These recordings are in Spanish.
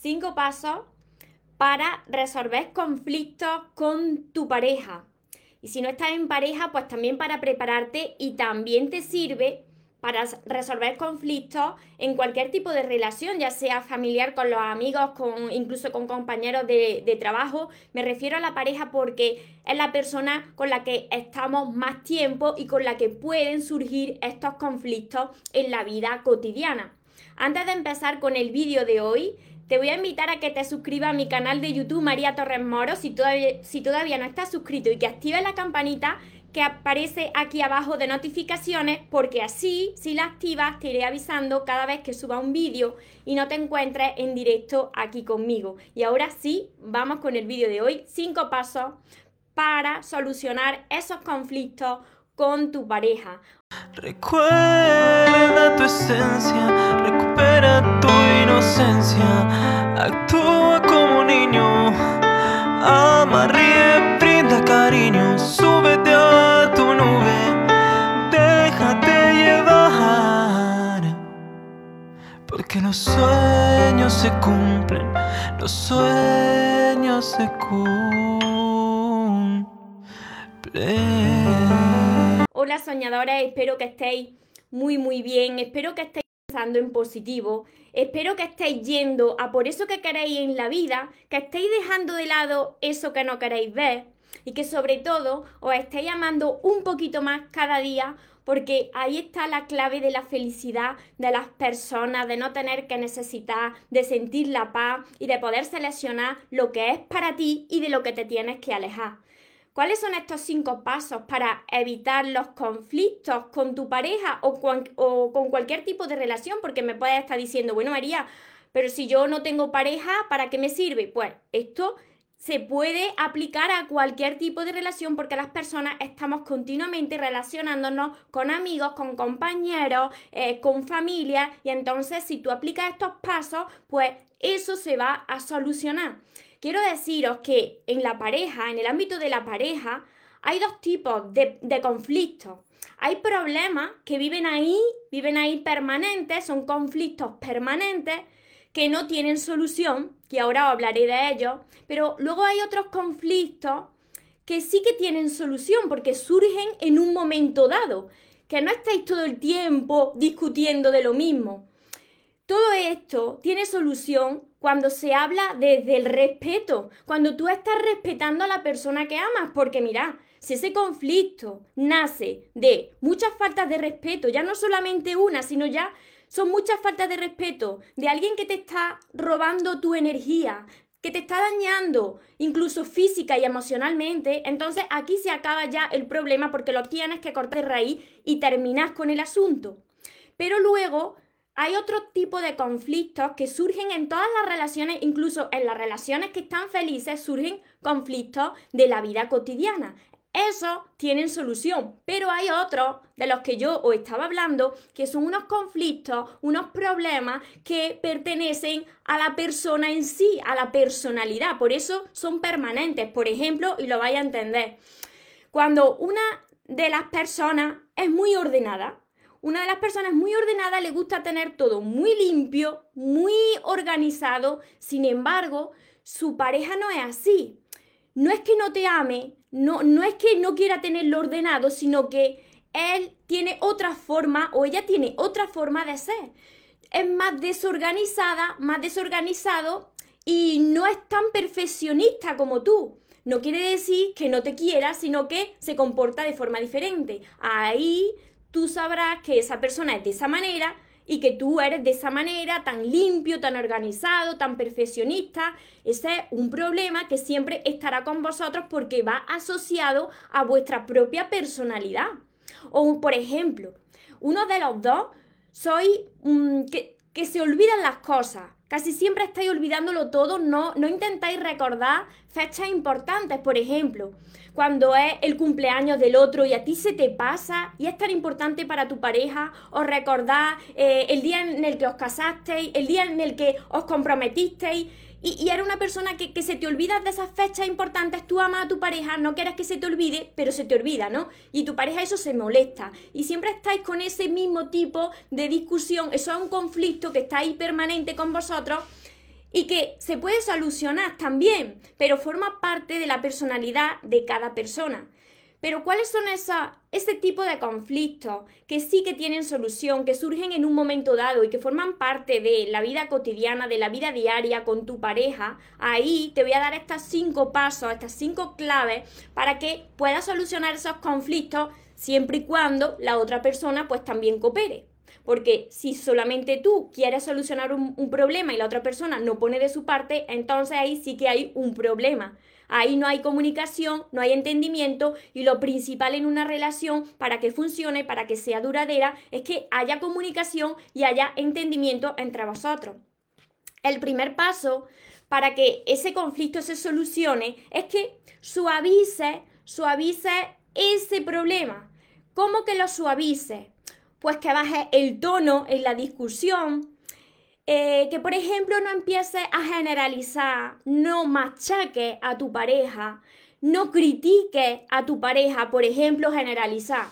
cinco pasos para resolver conflictos con tu pareja. Y si no estás en pareja, pues también para prepararte y también te sirve para resolver conflictos en cualquier tipo de relación, ya sea familiar con los amigos, con, incluso con compañeros de, de, trabajo. Me refiero a la pareja porque es la persona con la que estamos más tiempo y con la que pueden surgir estos conflictos en la vida cotidiana. Antes de empezar con el vídeo de hoy, te voy a invitar a que te suscribas a mi canal de YouTube María Torres Moro si todavía, si todavía no estás suscrito y que actives la campanita que aparece aquí abajo de notificaciones porque así, si la activas, te iré avisando cada vez que suba un vídeo y no te encuentres en directo aquí conmigo. Y ahora sí, vamos con el vídeo de hoy. Cinco pasos para solucionar esos conflictos con tu pareja. Recuerda tu esencia, recupera inocencia, actúa como niño, ama, ríe, brinda cariño, súbete a tu nube, déjate llevar, porque los sueños se cumplen, los sueños se cumplen. Hola soñadores, espero que estéis muy muy bien, espero que estéis en positivo, espero que estéis yendo a por eso que queréis en la vida, que estéis dejando de lado eso que no queréis ver y que sobre todo os estéis amando un poquito más cada día porque ahí está la clave de la felicidad de las personas, de no tener que necesitar, de sentir la paz y de poder seleccionar lo que es para ti y de lo que te tienes que alejar. ¿Cuáles son estos cinco pasos para evitar los conflictos con tu pareja o con, cualquier tipo de relación? Porque me puedes estar diciendo, bueno María, pero si yo no tengo pareja, ¿para qué me sirve? Pues esto se puede aplicar a cualquier tipo de relación porque las personas estamos continuamente relacionándonos con amigos, con compañeros, eh, con familia y entonces si tú aplicas estos pasos, pues eso se va a solucionar. Quiero deciros que en la pareja, en el ámbito de la pareja, hay dos tipos de, conflictos. Hay problemas que viven ahí, viven ahí permanentes, son conflictos permanentes que no tienen solución, que ahora hablaré de ellos, pero luego hay otros conflictos que sí que tienen solución porque surgen en un momento dado, que no estáis todo el tiempo discutiendo de lo mismo. Todo esto tiene solución cuando se habla desde el respeto, cuando tú estás respetando a la persona que amas, porque mira, si ese conflicto nace de muchas faltas de respeto, ya no solamente una, sino ya son muchas faltas de respeto de alguien que te está robando tu energía, que te está dañando, incluso física y emocionalmente, entonces aquí se acaba ya el problema porque lo tienes que cortar de raíz y terminas con el asunto. Pero luego hay otro tipo de conflictos que surgen en todas las relaciones, incluso en las relaciones que están felices surgen conflictos de la vida cotidiana. Eso tienen solución, pero hay otros de los que yo os estaba hablando que son unos conflictos, unos problemas que pertenecen a la persona en sí, a la personalidad, por eso son permanentes. Por ejemplo, y lo vais a entender, cuando una de las personas es muy ordenada, una de las personas muy ordenadas le gusta tener todo muy limpio, muy organizado, sin embargo, su pareja no es así. No es que no te ame, no, no es que no quiera tenerlo ordenado, sino que él tiene otra forma o ella tiene otra forma de ser. Es más desorganizada, más desorganizado y no es tan perfeccionista como tú. No quiere decir que no te quiera, sino que se comporta de forma diferente. Ahí tú sabrás que esa persona es de esa manera y que tú eres de esa manera, tan limpio, tan organizado, tan perfeccionista. Ese es un problema que siempre estará con vosotros porque va asociado a vuestra propia personalidad. O, por ejemplo, uno de los dos soy que, que se olvidan las cosas. Casi siempre estáis olvidándolo todo, no, no intentáis recordar fechas importantes, por ejemplo cuando es el cumpleaños del otro y a ti se te pasa y es tan importante para tu pareja, o recordar eh, el día en el que os casasteis, el día en el que os comprometisteis. Y, y, era una persona que, que, se te olvida de esas fechas importantes, tú amas a tu pareja, no quieres que se te olvide, pero se te olvida, ¿no? Y tu pareja eso se molesta. Y siempre estáis con ese mismo tipo de discusión, eso es un conflicto que está ahí permanente con vosotros y que se puede solucionar también, pero forma parte de la personalidad de cada persona. Pero ¿cuáles son esa, ese tipo de conflictos que sí que tienen solución, que surgen en un momento dado y que forman parte de la vida cotidiana, de la vida diaria con tu pareja? Ahí te voy a dar estos cinco pasos, estas cinco claves para que puedas solucionar esos conflictos siempre y cuando la otra persona pues también coopere. Porque si solamente tú quieres solucionar un, un, problema y la otra persona no pone de su parte, entonces ahí sí que hay un problema. Ahí no hay comunicación, no hay entendimiento y lo principal en una relación para que funcione, para que sea duradera, es que haya comunicación y haya entendimiento entre vosotros. El primer paso para que ese conflicto se solucione es que suavice, suavice ese problema. ¿Cómo que lo suavice? Pues que baje el tono en la discusión, eh, que por ejemplo no empieces a generalizar, no machaques a tu pareja, no critiques a tu pareja, por ejemplo, generalizar.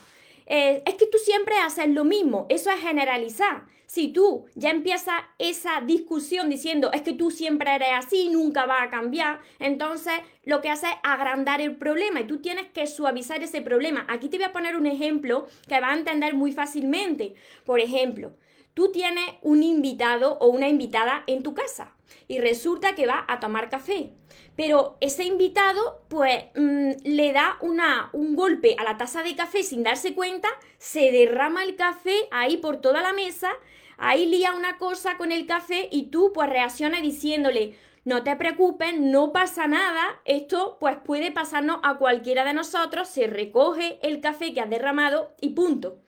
Eh, es que tú siempre haces lo mismo, eso es generalizar. Si tú ya empiezas esa discusión diciendo es que tú siempre eres así, nunca va a cambiar, entonces lo que hace es agrandar el problema y tú tienes que suavizar ese problema. Aquí te voy a poner un ejemplo que va a entender muy fácilmente. Por ejemplo, tú tienes un invitado o una invitada en tu casa y resulta que va a tomar café. Pero ese invitado, pues, mm, le da una, un golpe a la taza de café sin darse cuenta, se derrama el café ahí por toda la mesa, ahí lía una cosa con el café y tú, pues, reaccionas diciéndole, no te preocupes, no pasa nada, esto, pues, puede pasarnos a cualquiera de nosotros, se recoge el café que has derramado y punto.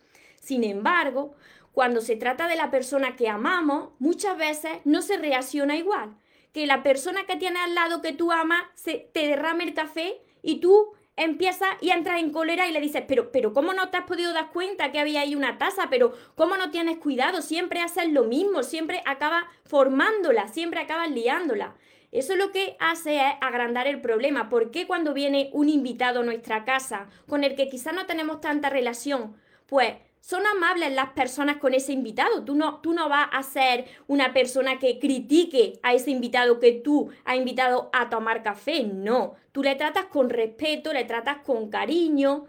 Sin embargo, cuando se trata de la persona que amamos, muchas veces no se reacciona igual. Que la persona que tiene al lado que tú amas se, te derrame el café y tú empiezas y entras en cólera y le dices, pero, pero ¿cómo no te has podido dar cuenta que había ahí una taza? Pero ¿cómo no tienes cuidado? Siempre haces lo mismo, siempre acabas formándola, siempre acabas liándola. Eso lo que hace es agrandar el problema. ¿Por qué cuando viene un invitado a nuestra casa con el que quizás no tenemos tanta relación? Pues son amables las personas con ese invitado. Tú no, tú no vas a ser una persona que critique a ese invitado que tú has invitado a tomar café. No, tú le tratas con respeto, le tratas con cariño.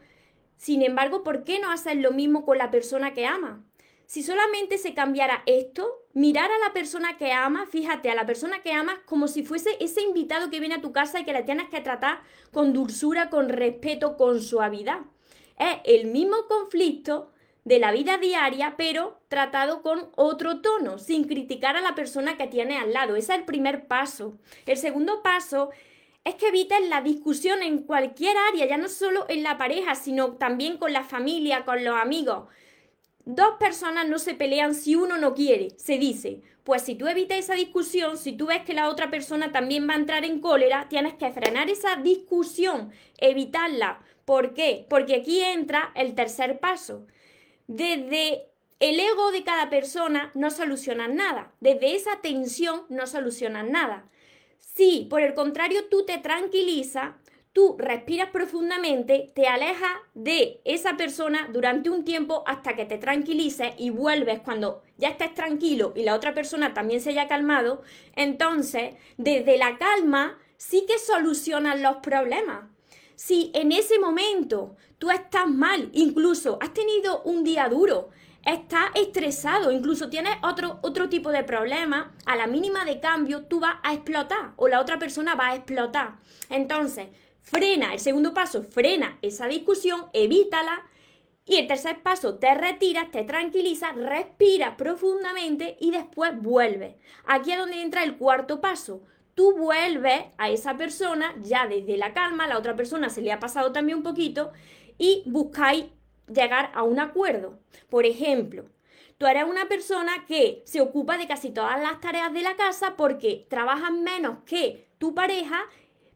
Sin embargo, ¿por qué no hacer lo mismo con la persona que ama? Si solamente se cambiara esto, mirar a la persona que ama, fíjate, a la persona que amas como si fuese ese invitado que viene a tu casa y que le tienes que tratar con dulzura, con respeto, con suavidad. Es el mismo conflicto de la vida diaria, pero tratado con otro tono, sin criticar a la persona que tiene al lado. Ese es el primer paso. El segundo paso es que evites la discusión en cualquier área, ya no solo en la pareja, sino también con la familia, con los amigos. Dos personas no se pelean si uno no quiere, se dice. Pues si tú evitas esa discusión, si tú ves que la otra persona también va a entrar en cólera, tienes que frenar esa discusión, evitarla. ¿Por qué? Porque aquí entra el tercer paso desde el ego de cada persona no solucionan nada. Desde esa tensión no solucionan nada. Si, por el contrario, tú te tranquilizas, tú respiras profundamente, te alejas de esa persona durante un tiempo hasta que te tranquilices y vuelves cuando ya estés tranquilo y la otra persona también se haya calmado, entonces desde la calma sí que solucionan los problemas si en ese momento tú estás mal, incluso has tenido un día duro, estás estresado, incluso tienes otro, otro tipo de problema, a la mínima de cambio tú vas a explotar o la otra persona va a explotar. Entonces, frena, el segundo paso, frena esa discusión, evítala. Y el tercer paso, te retiras, te tranquilizas, respiras profundamente y después vuelves. Aquí es donde entra el cuarto paso tú vuelves a esa persona ya desde la calma, la otra persona se le ha pasado también un poquito y buscáis llegar a un acuerdo. Por ejemplo, tú eres una persona que se ocupa de casi todas las tareas de la casa porque trabajas menos que tu pareja,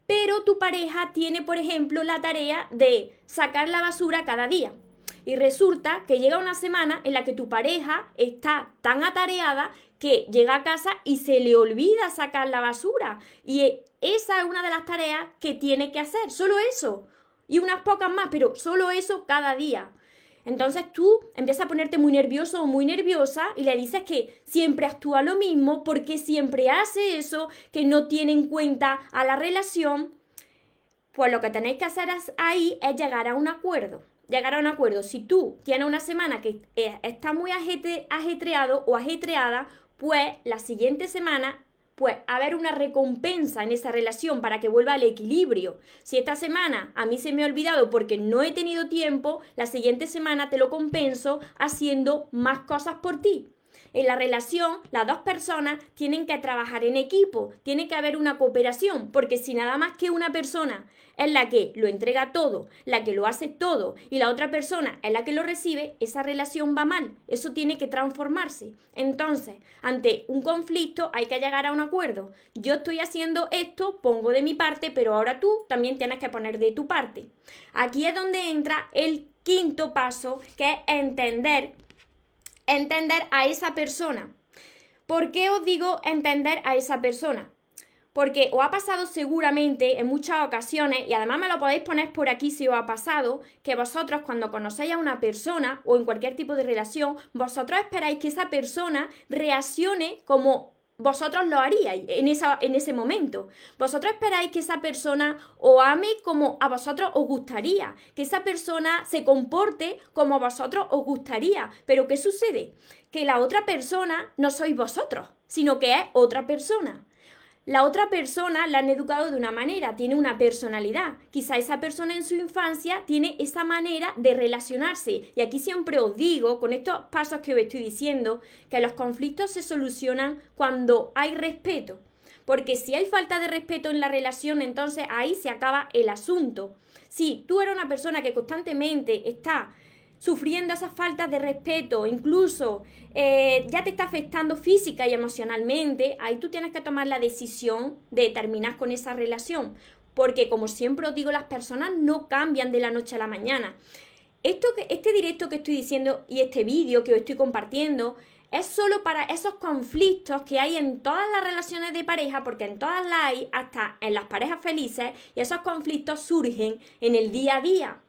pero tu pareja tiene, por ejemplo, la tarea de sacar la basura cada día. Y resulta que llega una semana en la que tu pareja está tan atareada que llega a casa y se le olvida sacar la basura. Y esa es una de las tareas que tiene que hacer, solo eso. Y unas pocas más, pero solo eso cada día. Entonces tú empiezas a ponerte muy nervioso o muy nerviosa y le dices que siempre actúa lo mismo, porque siempre hace eso, que no tiene en cuenta a la relación. Pues lo que tenéis que hacer ahí es llegar a un acuerdo. Llegar a un acuerdo. Si tú tienes una semana que está muy ajetreado o ajetreada, pues la siguiente semana pues haber una recompensa en esa relación para que vuelva al equilibrio. Si esta semana a mí se me ha olvidado porque no he tenido tiempo, la siguiente semana te lo compenso haciendo más cosas por ti. En la relación, las dos personas tienen que trabajar en equipo, tiene que haber una cooperación, porque si nada más que una persona es la que lo entrega todo, la que lo hace todo, y la otra persona es la que lo recibe, esa relación va mal. Eso tiene que transformarse. Entonces, ante un conflicto hay que llegar a un acuerdo. Yo estoy haciendo esto, pongo de mi parte, pero ahora tú también tienes que poner de tu parte. Aquí es donde entra el quinto paso, que es entender entender a esa persona. ¿Por qué os digo entender a esa persona? Porque os ha pasado seguramente en muchas ocasiones, y además me lo podéis poner por aquí si os ha pasado, que vosotros cuando conocéis a una persona o en cualquier tipo de relación, vosotros esperáis que esa persona reaccione como vosotros lo haríais en, esa, en ese momento. Vosotros esperáis que esa persona os ame como a vosotros os gustaría, que esa persona se comporte como a vosotros os gustaría. Pero ¿qué sucede? Que la otra persona no sois vosotros, sino que es otra persona. La otra persona la han educado de una manera, tiene una personalidad. Quizá esa persona en su infancia tiene esa manera de relacionarse. Y aquí siempre os digo, con estos pasos que os estoy diciendo, que los conflictos se solucionan cuando hay respeto. Porque si hay falta de respeto en la relación, entonces ahí se acaba el asunto. Si tú eres una persona que constantemente está sufriendo esas faltas de respeto, incluso eh, ya te está afectando física y emocionalmente, ahí tú tienes que tomar la decisión de terminar con esa relación. Porque como siempre os digo, las personas no cambian de la noche a la mañana. Esto este directo que estoy diciendo y este vídeo que os estoy compartiendo es solo para esos conflictos que hay en todas las relaciones de pareja, porque en todas las hay, hasta en las parejas felices, y esos conflictos surgen en el día a día.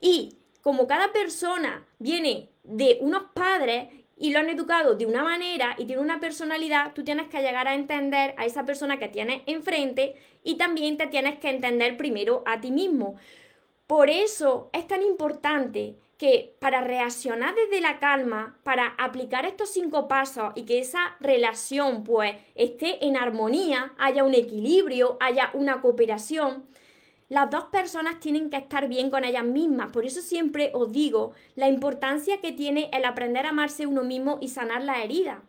Y como cada persona viene de unos padres y lo han educado de una manera y tiene una personalidad, tú tienes que llegar a entender a esa persona que tienes enfrente y también te tienes que entender primero a ti mismo. Por eso es tan importante que para reaccionar desde la calma, para aplicar estos cinco pasos y que esa relación pues esté en armonía, haya un equilibrio, haya una cooperación, las dos personas tienen que estar bien con ellas mismas. Por eso siempre os digo la importancia que tiene el aprender a amarse uno mismo y sanar la herida.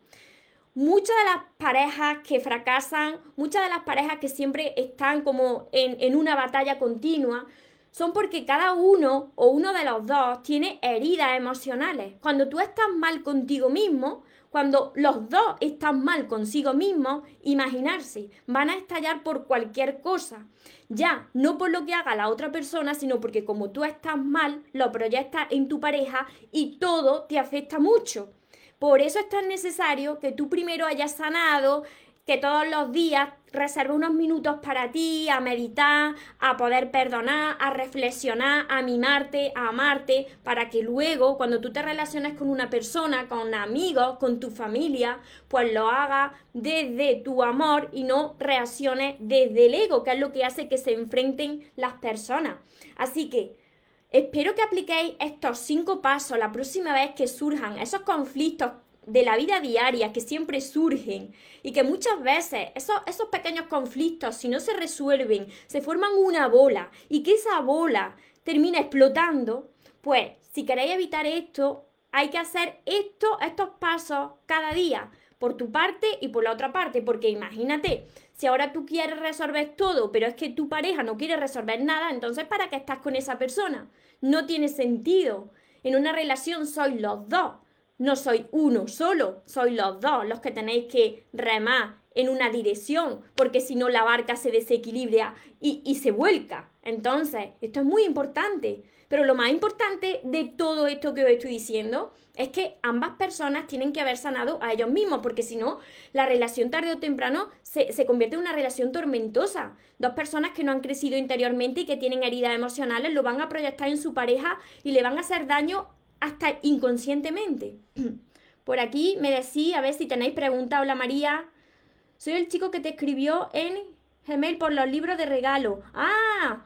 Muchas de las parejas que fracasan, muchas de las parejas que siempre están como en, en una batalla continua, son porque cada uno o uno de los dos tiene heridas emocionales. Cuando tú estás mal contigo mismo, cuando los dos están mal consigo mismos, imaginarse, van a estallar por cualquier cosa. Ya, no por lo que haga la otra persona, sino porque como tú estás mal, lo proyectas en tu pareja y todo te afecta mucho. Por eso es tan necesario que tú primero hayas sanado que todos los días reserve unos minutos para ti, a meditar, a poder perdonar, a reflexionar, a mimarte, a amarte, para que luego cuando tú te relaciones con una persona, con amigos, con tu familia, pues lo hagas desde tu amor y no reacciones desde el ego, que es lo que hace que se enfrenten las personas. Así que espero que apliquéis estos cinco pasos la próxima vez que surjan esos conflictos de la vida diaria que siempre surgen y que muchas veces esos, esos pequeños conflictos, si no se resuelven, se forman una bola y que esa bola termina explotando, pues si queréis evitar esto, hay que hacer esto, estos pasos cada día, por tu parte y por la otra parte, porque imagínate, si ahora tú quieres resolver todo, pero es que tu pareja no quiere resolver nada, entonces ¿para qué estás con esa persona? No tiene sentido. En una relación sois los dos no soy uno solo, sois los dos los que tenéis que remar en una dirección, porque si no la barca se desequilibra y, y, se vuelca. Entonces, esto es muy importante. Pero lo más importante de todo esto que os estoy diciendo es que ambas personas tienen que haber sanado a ellos mismos, porque si no, la relación tarde o temprano se, se convierte en una relación tormentosa. Dos personas que no han crecido interiormente y que tienen heridas emocionales lo van a proyectar en su pareja y le van a hacer daño hasta inconscientemente. Por aquí me decís, a ver si tenéis preguntas. Hola María, soy el chico que te escribió en Gmail por los libros de regalo. Ah,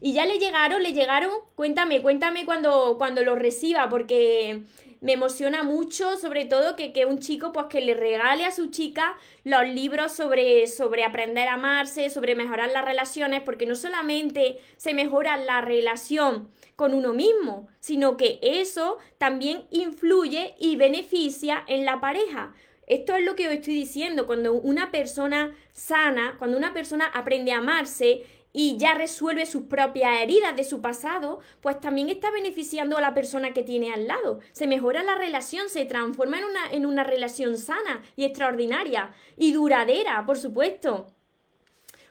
y ya le llegaron, le llegaron. Cuéntame, cuéntame cuando, cuando lo reciba, porque me emociona mucho, sobre todo que, que, un chico pues que le regale a su chica los libros sobre, sobre aprender a amarse, sobre mejorar las relaciones, porque no solamente se mejora la relación con uno mismo, sino que eso también influye y beneficia en la pareja. Esto es lo que os estoy diciendo, cuando una persona sana, cuando una persona aprende a amarse, y ya resuelve sus propias heridas de su pasado, pues también está beneficiando a la persona que tiene al lado. Se mejora la relación, se transforma en una, en una relación sana y extraordinaria y duradera, por supuesto.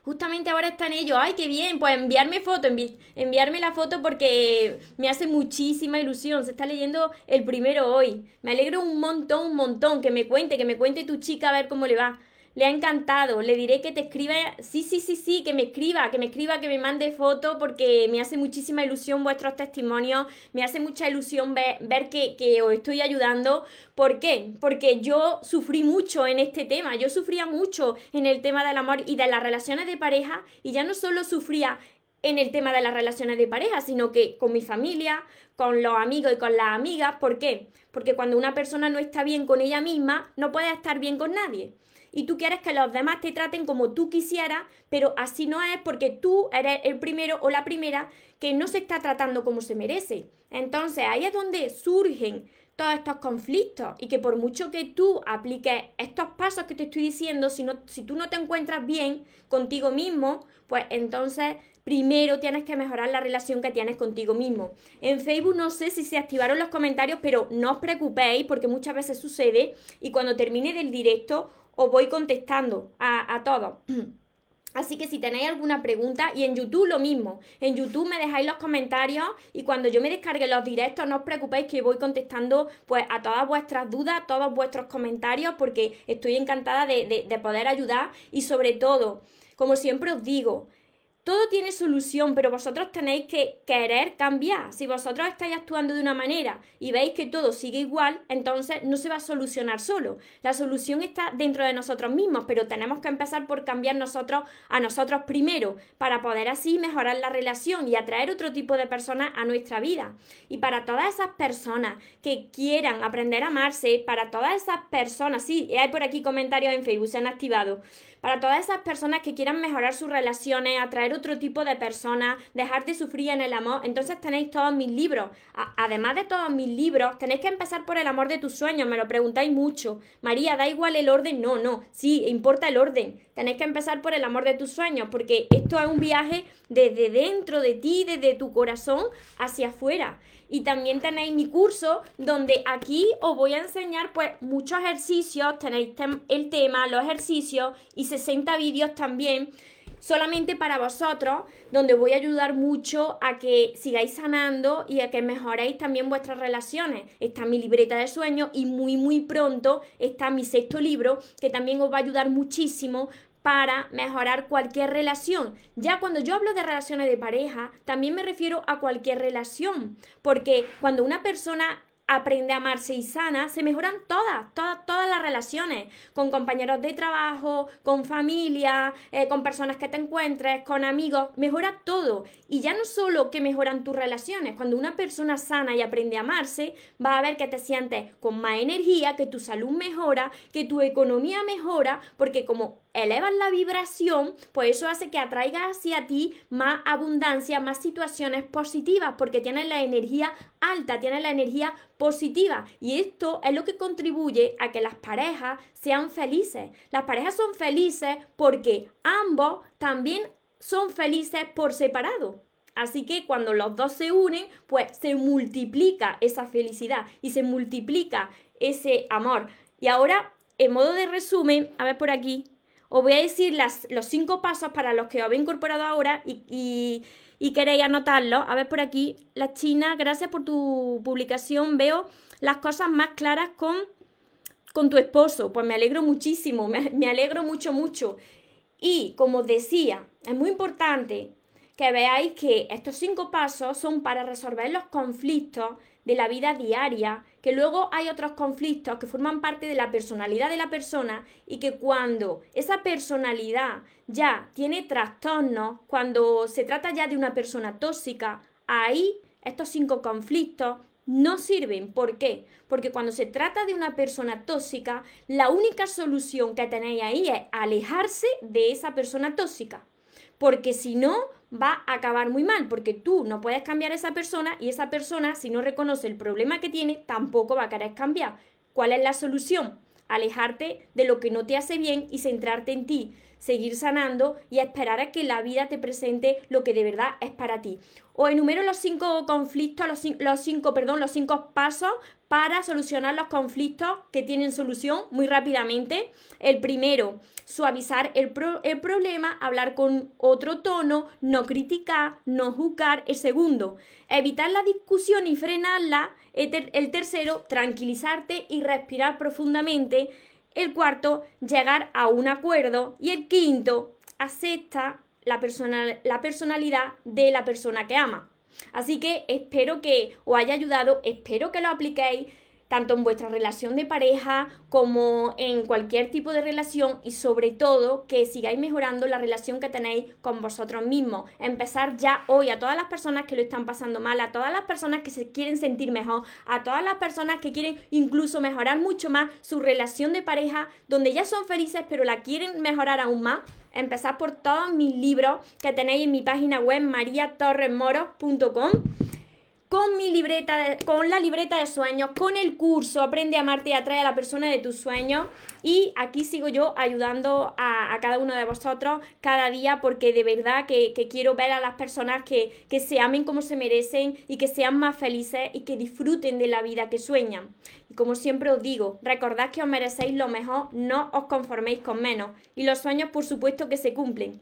Justamente ahora están ellos, ay, qué bien, pues enviarme foto, enviarme la foto porque me hace muchísima ilusión. Se está leyendo el primero hoy. Me alegro un montón, un montón, que me cuente, que me cuente tu chica a ver cómo le va le ha encantado, le diré que te escriba, sí, sí, sí, sí, que me escriba, que me escriba, que me mande foto porque me hace muchísima ilusión vuestros testimonios, me hace mucha ilusión ver, ver que, que, os estoy ayudando. ¿Por qué? Porque yo sufrí mucho en este tema, yo sufría mucho en el tema del amor y de las relaciones de pareja y ya no solo sufría en el tema de las relaciones de pareja, sino que con mi familia, con los amigos y con las amigas. ¿Por qué? Porque cuando una persona no está bien con ella misma, no puede estar bien con nadie y tú quieres que los demás te traten como tú quisieras, pero así no es porque tú eres el primero o la primera que no se está tratando como se merece. Entonces ahí es donde surgen todos estos conflictos y que por mucho que tú apliques estos pasos que te estoy diciendo, si, no, si tú no te encuentras bien contigo mismo, pues entonces primero tienes que mejorar la relación que tienes contigo mismo. En Facebook no sé si se activaron los comentarios, pero no os preocupéis porque muchas veces sucede y cuando termine del directo os voy contestando a, a todos. Así que si tenéis alguna pregunta, y en YouTube lo mismo, en YouTube me dejáis los comentarios y cuando yo me descargue los directos, no os preocupéis que voy contestando pues a todas vuestras dudas, todos vuestros comentarios, porque estoy encantada de, de poder ayudar y sobre todo, como siempre os digo, todo tiene solución, pero vosotros tenéis que querer cambiar. Si vosotros estáis actuando de una manera y veis que todo sigue igual, entonces no se va a solucionar solo. La solución está dentro de nosotros mismos, pero tenemos que empezar por cambiar nosotros a nosotros primero, para poder así mejorar la relación y atraer otro tipo de personas a nuestra vida. Y para todas esas personas que quieran aprender a amarse, para todas esas personas, sí, hay por aquí comentarios en Facebook, se han activado para todas esas personas que quieran mejorar sus relaciones, atraer otro tipo de personas, dejar de sufrir en el amor, entonces tenéis todos mis libros. además de todos mis libros, tenéis que empezar por el amor de tus sueños, me lo preguntáis mucho. María, ¿da igual el orden? No, no, sí, importa el orden. Tenéis que empezar por el amor de tus sueños, porque esto es un viaje desde dentro de ti, desde tu corazón hacia afuera. Y también tenéis mi curso donde aquí os voy a enseñar pues muchos ejercicios, tenéis el tema, los ejercicios y 60 vídeos también solamente para vosotros, donde voy a ayudar mucho a que sigáis sanando y a que mejoréis también vuestras relaciones. Está mi libreta de sueños y muy muy pronto está mi sexto libro que también os va a ayudar muchísimo para mejorar cualquier relación. Ya cuando yo hablo de relaciones de pareja, también me refiero a cualquier relación, porque cuando una persona aprende a amarse y sana, se mejoran todas, todas, todas las relaciones, con compañeros de trabajo, con familia, eh, con personas que te encuentres, con amigos, mejora todo. Y ya no solo que mejoran tus relaciones, cuando una persona sana y aprende a amarse, va a ver que te sientes con más energía, que tu salud mejora, que tu economía mejora, porque como elevas la vibración, pues eso hace que atraiga hacia ti más abundancia, más situaciones positivas, porque tienes la energía alta, tienes la energía positiva. Y esto es lo que contribuye a que las parejas sean felices. Las parejas son felices porque ambos también son felices por separado. Así que cuando los dos se unen, pues se multiplica esa felicidad y se multiplica ese amor. Y ahora, en modo de resumen, a ver por aquí, os voy a decir las, los cinco pasos para los que os habéis incorporado ahora y, queréis anotarlo. A ver por aquí, la China, gracias por tu publicación. Veo las cosas más claras con, con tu esposo. Pues me alegro muchísimo, me, me alegro mucho, mucho. Y como decía, es muy importante que veáis que estos cinco pasos son para resolver los conflictos de la vida diaria, que luego hay otros conflictos que forman parte de la personalidad de la persona y que cuando esa personalidad ya tiene trastornos, cuando se trata ya de una persona tóxica, ahí estos cinco conflictos no sirven. ¿Por qué? Porque cuando se trata de una persona tóxica, la única solución que tenéis ahí es alejarse de esa persona tóxica. Porque si no, va a acabar muy mal, porque tú no puedes cambiar a esa persona y esa persona, si no reconoce el problema que tiene, tampoco va a querer cambiar. ¿Cuál es la solución? Alejarte de lo que no te hace bien y centrarte en ti seguir sanando y esperar a que la vida te presente lo que de verdad es para ti. O enumero los cinco conflictos, los, los cinco, perdón, los cinco pasos para solucionar los conflictos que tienen solución muy rápidamente. El primero, suavizar el, el, problema, hablar con otro tono, no criticar, no juzgar. El segundo, evitar la discusión y frenarla. El, tercero, tranquilizarte y respirar profundamente. El cuarto, llegar a un acuerdo. Y el quinto, acepta la, la personalidad de la persona que ama. Así que espero que os haya ayudado, espero que lo apliquéis tanto en vuestra relación de pareja como en cualquier tipo de relación y sobre todo que sigáis mejorando la relación que tenéis con vosotros mismos. Empezar ya hoy a todas las personas que lo están pasando mal, a todas las personas que se quieren sentir mejor, a todas las personas que quieren incluso mejorar mucho más su relación de pareja, donde ya son felices pero la quieren mejorar aún más. Empezar por todos mis libros que tenéis en mi página web mariatorresmoros.com con mi libreta, con la libreta de sueños, con el curso Aprende a amarte y atrae a la persona de tus sueños. Y aquí sigo yo ayudando a, cada uno de vosotros cada día porque de verdad que, quiero ver a las personas que, que, se amen como se merecen y que sean más felices y que disfruten de la vida que sueñan. Y como siempre os digo, recordad que os merecéis lo mejor, no os conforméis con menos. Y los sueños por supuesto que se cumplen